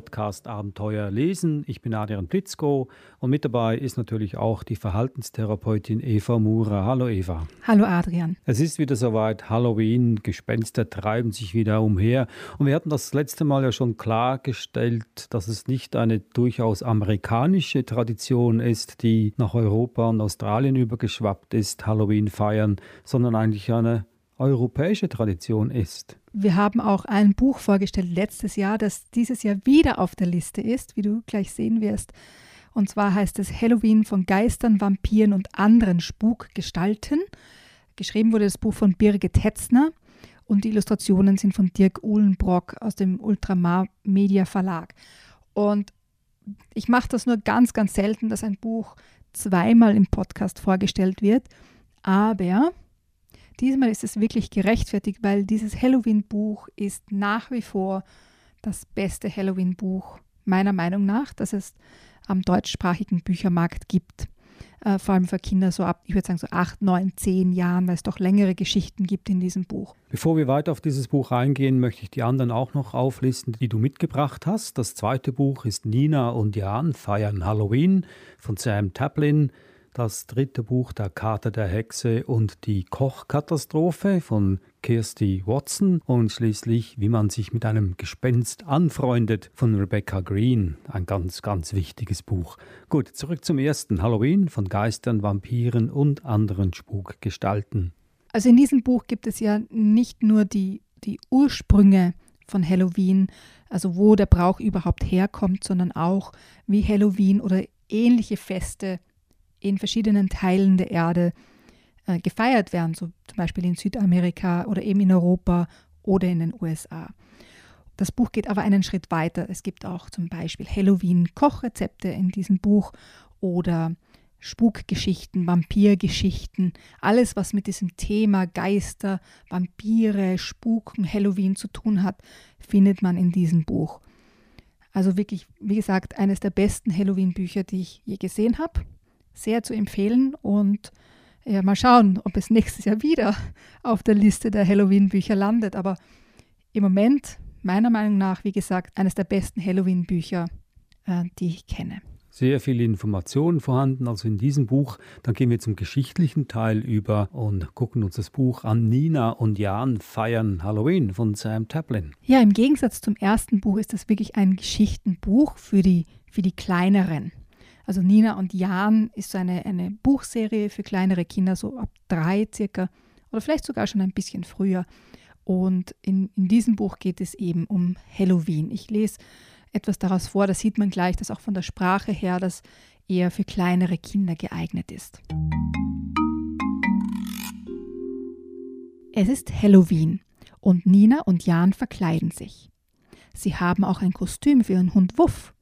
Podcast Abenteuer lesen. Ich bin Adrian Plitzko und mit dabei ist natürlich auch die Verhaltenstherapeutin Eva Mura. Hallo Eva. Hallo Adrian. Es ist wieder soweit, Halloween, Gespenster treiben sich wieder umher und wir hatten das letzte Mal ja schon klargestellt, dass es nicht eine durchaus amerikanische Tradition ist, die nach Europa und Australien übergeschwappt ist, Halloween feiern, sondern eigentlich eine europäische Tradition ist. Wir haben auch ein Buch vorgestellt letztes Jahr, das dieses Jahr wieder auf der Liste ist, wie du gleich sehen wirst. Und zwar heißt es Halloween von Geistern, Vampiren und anderen Spukgestalten. Geschrieben wurde das Buch von Birgit Hetzner und die Illustrationen sind von Dirk Uhlenbrock aus dem Ultramar Media Verlag. Und ich mache das nur ganz, ganz selten, dass ein Buch zweimal im Podcast vorgestellt wird. Aber Diesmal ist es wirklich gerechtfertigt, weil dieses Halloween-Buch ist nach wie vor das beste Halloween-Buch meiner Meinung nach, das es am deutschsprachigen Büchermarkt gibt. Äh, vor allem für Kinder so ab, ich würde sagen, so acht, neun, zehn Jahren, weil es doch längere Geschichten gibt in diesem Buch. Bevor wir weiter auf dieses Buch eingehen, möchte ich die anderen auch noch auflisten, die du mitgebracht hast. Das zweite Buch ist Nina und Jan feiern Halloween von Sam Taplin das dritte Buch Der Kater der Hexe und die Kochkatastrophe von Kirsty Watson und schließlich Wie man sich mit einem Gespenst anfreundet von Rebecca Green. Ein ganz, ganz wichtiges Buch. Gut, zurück zum ersten Halloween von Geistern, Vampiren und anderen Spukgestalten. Also in diesem Buch gibt es ja nicht nur die, die Ursprünge von Halloween, also wo der Brauch überhaupt herkommt, sondern auch wie Halloween oder ähnliche Feste in verschiedenen Teilen der Erde äh, gefeiert werden, so zum Beispiel in Südamerika oder eben in Europa oder in den USA. Das Buch geht aber einen Schritt weiter. Es gibt auch zum Beispiel Halloween-Kochrezepte in diesem Buch oder Spukgeschichten, Vampirgeschichten, alles, was mit diesem Thema Geister, Vampire, Spuken, Halloween zu tun hat, findet man in diesem Buch. Also wirklich, wie gesagt, eines der besten Halloween-Bücher, die ich je gesehen habe sehr zu empfehlen und ja, mal schauen, ob es nächstes Jahr wieder auf der Liste der Halloween-Bücher landet. Aber im Moment, meiner Meinung nach, wie gesagt, eines der besten Halloween-Bücher, äh, die ich kenne. Sehr viele Informationen vorhanden, also in diesem Buch. Dann gehen wir zum geschichtlichen Teil über und gucken uns das Buch an. Nina und Jan feiern Halloween von Sam Taplin. Ja, im Gegensatz zum ersten Buch ist das wirklich ein Geschichtenbuch für die, für die kleineren. Also Nina und Jan ist so eine, eine Buchserie für kleinere Kinder, so ab drei circa oder vielleicht sogar schon ein bisschen früher. Und in, in diesem Buch geht es eben um Halloween. Ich lese etwas daraus vor, da sieht man gleich, dass auch von der Sprache her das eher für kleinere Kinder geeignet ist. Es ist Halloween und Nina und Jan verkleiden sich. Sie haben auch ein Kostüm für ihren Hund Wuff.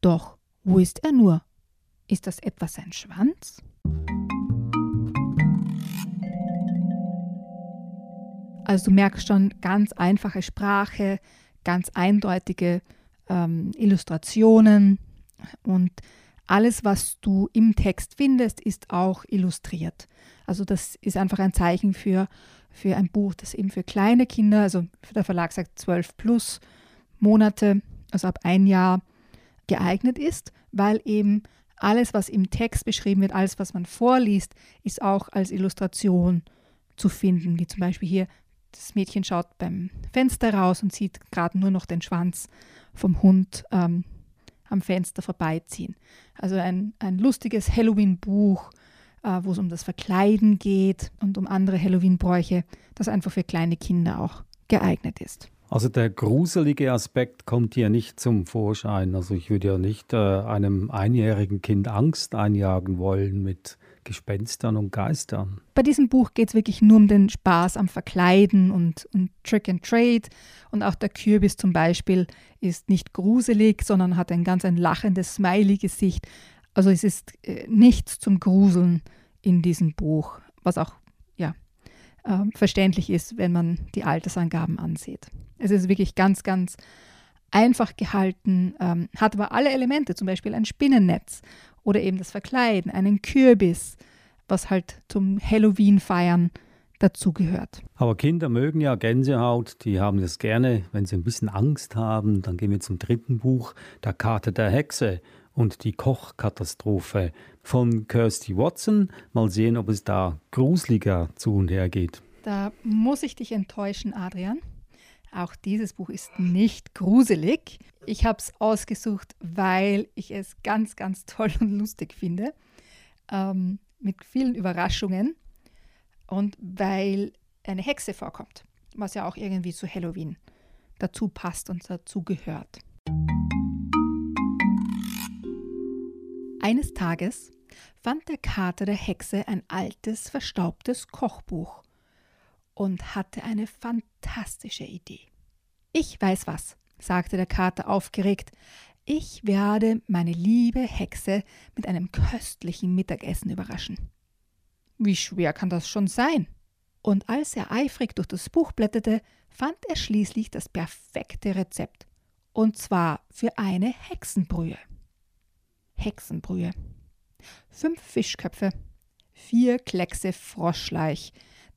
Doch wo ist er nur? Ist das etwa sein Schwanz? Also du merkst schon ganz einfache Sprache, ganz eindeutige ähm, Illustrationen und alles, was du im Text findest, ist auch illustriert. Also das ist einfach ein Zeichen für, für ein Buch, das eben für kleine Kinder, also der Verlag sagt 12 plus Monate, also ab ein Jahr geeignet ist, weil eben alles, was im Text beschrieben wird, alles, was man vorliest, ist auch als Illustration zu finden, wie zum Beispiel hier, das Mädchen schaut beim Fenster raus und sieht gerade nur noch den Schwanz vom Hund ähm, am Fenster vorbeiziehen. Also ein, ein lustiges Halloween-Buch, äh, wo es um das Verkleiden geht und um andere Halloween-Bräuche, das einfach für kleine Kinder auch geeignet ist. Also der gruselige Aspekt kommt hier nicht zum Vorschein. Also ich würde ja nicht äh, einem einjährigen Kind Angst einjagen wollen mit Gespenstern und Geistern. Bei diesem Buch geht es wirklich nur um den Spaß am Verkleiden und, und Trick and Trade. Und auch der Kürbis zum Beispiel ist nicht gruselig, sondern hat ein ganz ein lachendes Smiley-Gesicht. Also es ist äh, nichts zum Gruseln in diesem Buch, was auch ja, äh, verständlich ist, wenn man die Altersangaben ansieht. Es ist wirklich ganz, ganz einfach gehalten, ähm, hat aber alle Elemente, zum Beispiel ein Spinnennetz oder eben das Verkleiden, einen Kürbis, was halt zum Halloween-Feiern dazugehört. Aber Kinder mögen ja Gänsehaut, die haben das gerne, wenn sie ein bisschen Angst haben. Dann gehen wir zum dritten Buch, Der Kater der Hexe und die Kochkatastrophe von Kirsty Watson. Mal sehen, ob es da gruseliger zu und her geht. Da muss ich dich enttäuschen, Adrian. Auch dieses Buch ist nicht gruselig. Ich habe es ausgesucht, weil ich es ganz, ganz toll und lustig finde. Ähm, mit vielen Überraschungen und weil eine Hexe vorkommt, was ja auch irgendwie zu Halloween dazu passt und dazu gehört. Eines Tages fand der Kater der Hexe ein altes, verstaubtes Kochbuch und hatte eine fantastische Idee. Ich weiß was, sagte der Kater aufgeregt. Ich werde meine liebe Hexe mit einem köstlichen Mittagessen überraschen. Wie schwer kann das schon sein? Und als er eifrig durch das Buch blätterte, fand er schließlich das perfekte Rezept. Und zwar für eine Hexenbrühe. Hexenbrühe. Fünf Fischköpfe, vier Kleckse Froschleich,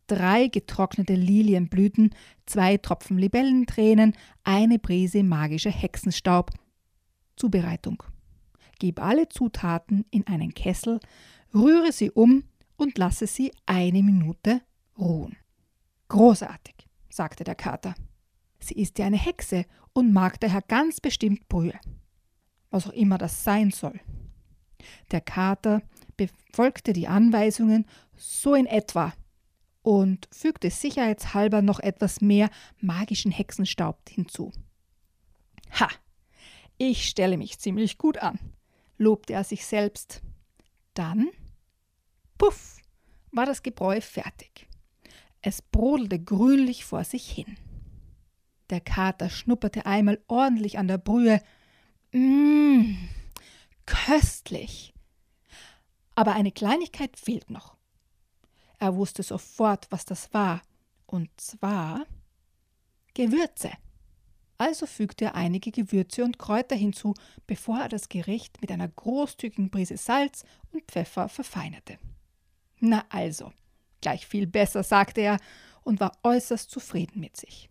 drei getrocknete Lilienblüten, zwei Tropfen Libellentränen, eine Prise magischer Hexenstaub. Zubereitung. Gib alle Zutaten in einen Kessel, rühre sie um und lasse sie eine Minute ruhen. Großartig, sagte der Kater. Sie ist ja eine Hexe und mag daher ganz bestimmt Brühe. Was auch immer das sein soll. Der Kater befolgte die Anweisungen so in etwa und fügte sicherheitshalber noch etwas mehr magischen Hexenstaub hinzu. Ha! Ich stelle mich ziemlich gut an, lobte er sich selbst. Dann, puff, war das Gebräu fertig. Es brodelte grünlich vor sich hin. Der Kater schnupperte einmal ordentlich an der Brühe. Mmm, köstlich. Aber eine Kleinigkeit fehlt noch. Er wusste sofort, was das war, und zwar Gewürze. Also fügte er einige Gewürze und Kräuter hinzu, bevor er das Gericht mit einer großzügigen Prise Salz und Pfeffer verfeinerte. Na also, gleich viel besser, sagte er und war äußerst zufrieden mit sich.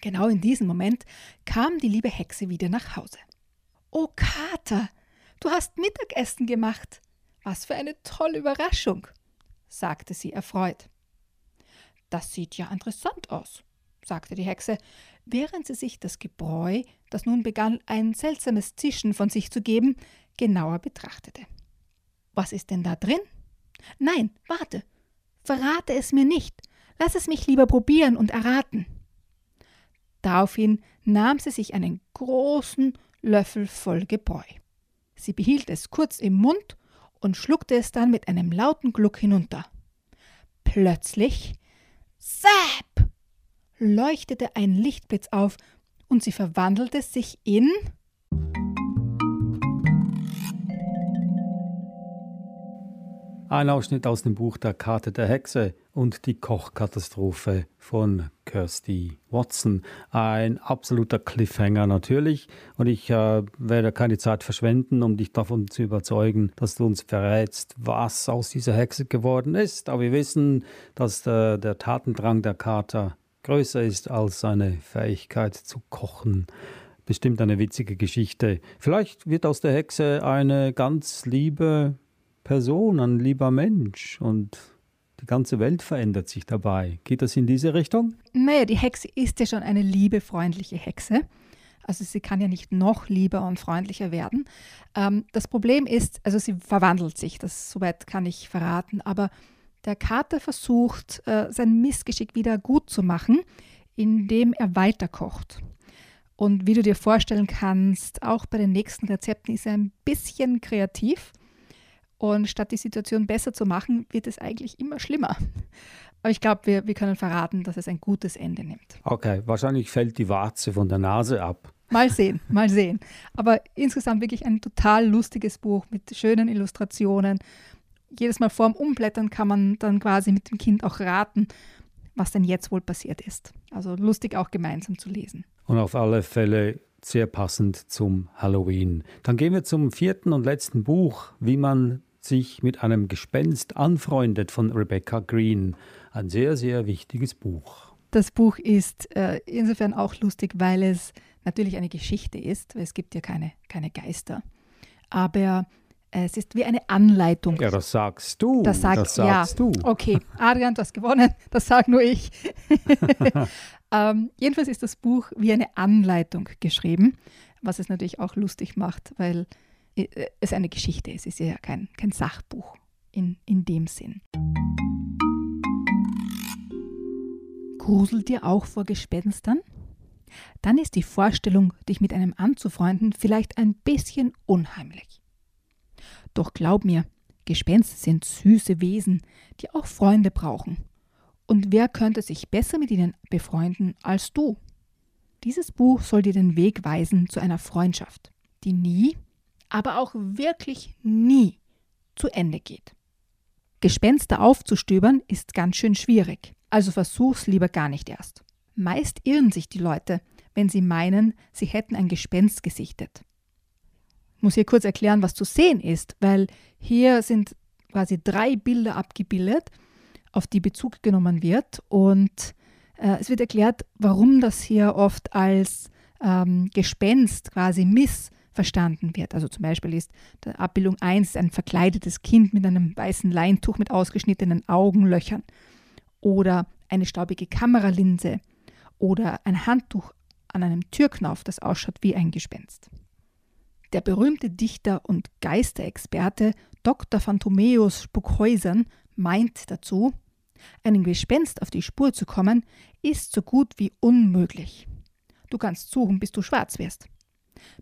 Genau in diesem Moment kam die liebe Hexe wieder nach Hause. O Kater, du hast Mittagessen gemacht. Was für eine tolle Überraschung sagte sie erfreut. Das sieht ja interessant aus, sagte die Hexe, während sie sich das Gebräu, das nun begann ein seltsames Zischen von sich zu geben, genauer betrachtete. Was ist denn da drin? Nein, warte, verrate es mir nicht, lass es mich lieber probieren und erraten. Daraufhin nahm sie sich einen großen Löffel voll Gebräu. Sie behielt es kurz im Mund und schluckte es dann mit einem lauten Gluck hinunter. Plötzlich, Zap! leuchtete ein Lichtblitz auf und sie verwandelte sich in Ein Ausschnitt aus dem Buch Der Karte der Hexe und die Kochkatastrophe von Kirsty Watson. Ein absoluter Cliffhanger natürlich. Und ich äh, werde keine Zeit verschwenden, um dich davon zu überzeugen, dass du uns verrätst, was aus dieser Hexe geworden ist. Aber wir wissen, dass der, der Tatendrang der Kater größer ist als seine Fähigkeit zu kochen bestimmt eine witzige Geschichte. Vielleicht wird aus der Hexe eine ganz liebe Person, ein lieber Mensch und die ganze Welt verändert sich dabei. Geht das in diese Richtung? Naja, die Hexe ist ja schon eine liebe, freundliche Hexe. Also sie kann ja nicht noch lieber und freundlicher werden. Ähm, das Problem ist, also sie verwandelt sich, das soweit kann ich verraten, aber der Kater versucht, äh, sein Missgeschick wieder gut zu machen, indem er weiterkocht. Und wie du dir vorstellen kannst, auch bei den nächsten Rezepten ist er ein bisschen kreativ und statt die Situation besser zu machen, wird es eigentlich immer schlimmer. Aber ich glaube, wir, wir können verraten, dass es ein gutes Ende nimmt. Okay, wahrscheinlich fällt die Warze von der Nase ab. Mal sehen, mal sehen. Aber insgesamt wirklich ein total lustiges Buch mit schönen Illustrationen jedes Mal vorm Umblättern kann man dann quasi mit dem Kind auch raten, was denn jetzt wohl passiert ist. Also lustig auch gemeinsam zu lesen. Und auf alle Fälle sehr passend zum Halloween. Dann gehen wir zum vierten und letzten Buch, wie man sich mit einem Gespenst anfreundet von Rebecca Green. Ein sehr, sehr wichtiges Buch. Das Buch ist äh, insofern auch lustig, weil es natürlich eine Geschichte ist, weil es gibt ja keine, keine Geister. Aber es ist wie eine Anleitung. Ja, das sagst du. Das, sag, das sagst ja. du. Okay, Adrian, du hast gewonnen. Das sag nur ich. ähm, jedenfalls ist das Buch wie eine Anleitung geschrieben, was es natürlich auch lustig macht, weil äh, es eine Geschichte. Es ist ja kein, kein Sachbuch in, in dem Sinn. Gruselt dir auch vor Gespenstern? Dann ist die Vorstellung, dich mit einem anzufreunden, vielleicht ein bisschen unheimlich. Doch glaub mir, Gespenster sind süße Wesen, die auch Freunde brauchen. Und wer könnte sich besser mit ihnen befreunden als du? Dieses Buch soll dir den Weg weisen zu einer Freundschaft, die nie, aber auch wirklich nie zu Ende geht. Gespenster aufzustöbern ist ganz schön schwierig, also versuch's lieber gar nicht erst. Meist irren sich die Leute, wenn sie meinen, sie hätten ein Gespenst gesichtet. Ich muss hier kurz erklären, was zu sehen ist, weil hier sind quasi drei Bilder abgebildet, auf die Bezug genommen wird. Und äh, es wird erklärt, warum das hier oft als ähm, Gespenst quasi missverstanden wird. Also zum Beispiel ist Abbildung 1 ein verkleidetes Kind mit einem weißen Leintuch mit ausgeschnittenen Augenlöchern oder eine staubige Kameralinse oder ein Handtuch an einem Türknauf, das ausschaut wie ein Gespenst. Der berühmte Dichter und Geisterexperte Dr. Phantomeus Spukhäusern meint dazu, einem Gespenst auf die Spur zu kommen, ist so gut wie unmöglich. Du kannst suchen, bis du schwarz wirst.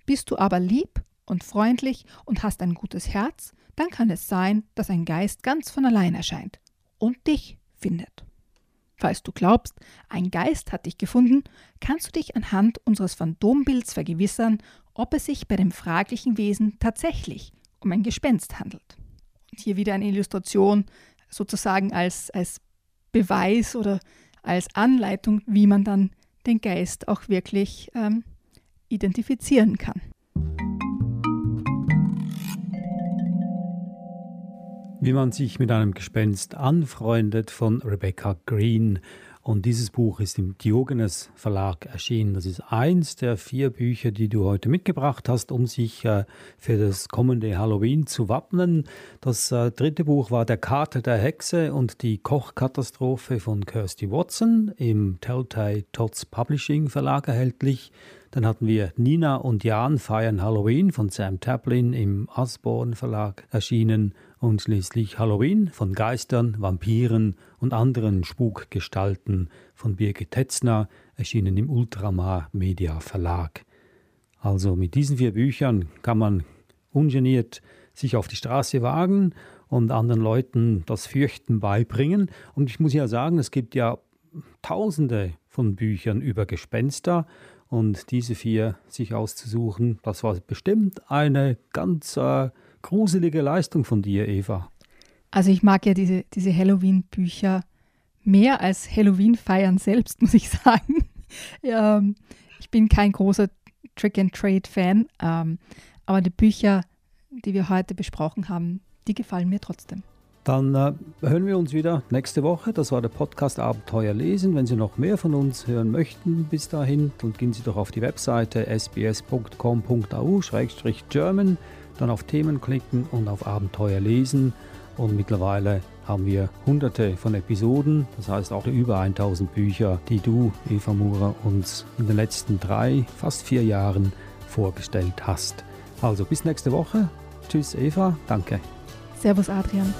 Bist du aber lieb und freundlich und hast ein gutes Herz, dann kann es sein, dass ein Geist ganz von allein erscheint und dich findet. Falls du glaubst, ein Geist hat dich gefunden, kannst du dich anhand unseres Phantombilds vergewissern, ob es sich bei dem fraglichen Wesen tatsächlich um ein Gespenst handelt. Und hier wieder eine Illustration sozusagen als, als Beweis oder als Anleitung, wie man dann den Geist auch wirklich ähm, identifizieren kann. Wie man sich mit einem Gespenst anfreundet von Rebecca Green. Und dieses Buch ist im Diogenes Verlag erschienen. Das ist eins der vier Bücher, die du heute mitgebracht hast, um sich äh, für das kommende Halloween zu wappnen. Das äh, dritte Buch war Der Kater der Hexe und die Kochkatastrophe von Kirsty Watson im Telltale Tots Publishing Verlag erhältlich. Dann hatten wir Nina und Jan feiern Halloween von Sam Taplin im Osborne Verlag erschienen und schließlich Halloween von Geistern, Vampiren und anderen Spukgestalten von Birgit Tetzner, erschienen im Ultramar Media Verlag. Also mit diesen vier Büchern kann man ungeniert sich auf die Straße wagen und anderen Leuten das Fürchten beibringen. Und ich muss ja sagen, es gibt ja tausende von Büchern über Gespenster und diese vier sich auszusuchen, das war bestimmt eine ganz äh, gruselige Leistung von dir, Eva. Also ich mag ja diese, diese Halloween-Bücher mehr als Halloween-Feiern selbst, muss ich sagen. ähm, ich bin kein großer Trick-and-Trade-Fan, ähm, aber die Bücher, die wir heute besprochen haben, die gefallen mir trotzdem. Dann äh, hören wir uns wieder nächste Woche. Das war der Podcast Abenteuer lesen. Wenn Sie noch mehr von uns hören möchten bis dahin, dann gehen Sie doch auf die Webseite sbs.com.au-german dann auf Themen klicken und auf Abenteuer lesen. Und mittlerweile haben wir hunderte von Episoden, das heißt auch über 1000 Bücher, die du, Eva Murer, uns in den letzten drei, fast vier Jahren vorgestellt hast. Also bis nächste Woche. Tschüss, Eva. Danke. Servus, Adrian.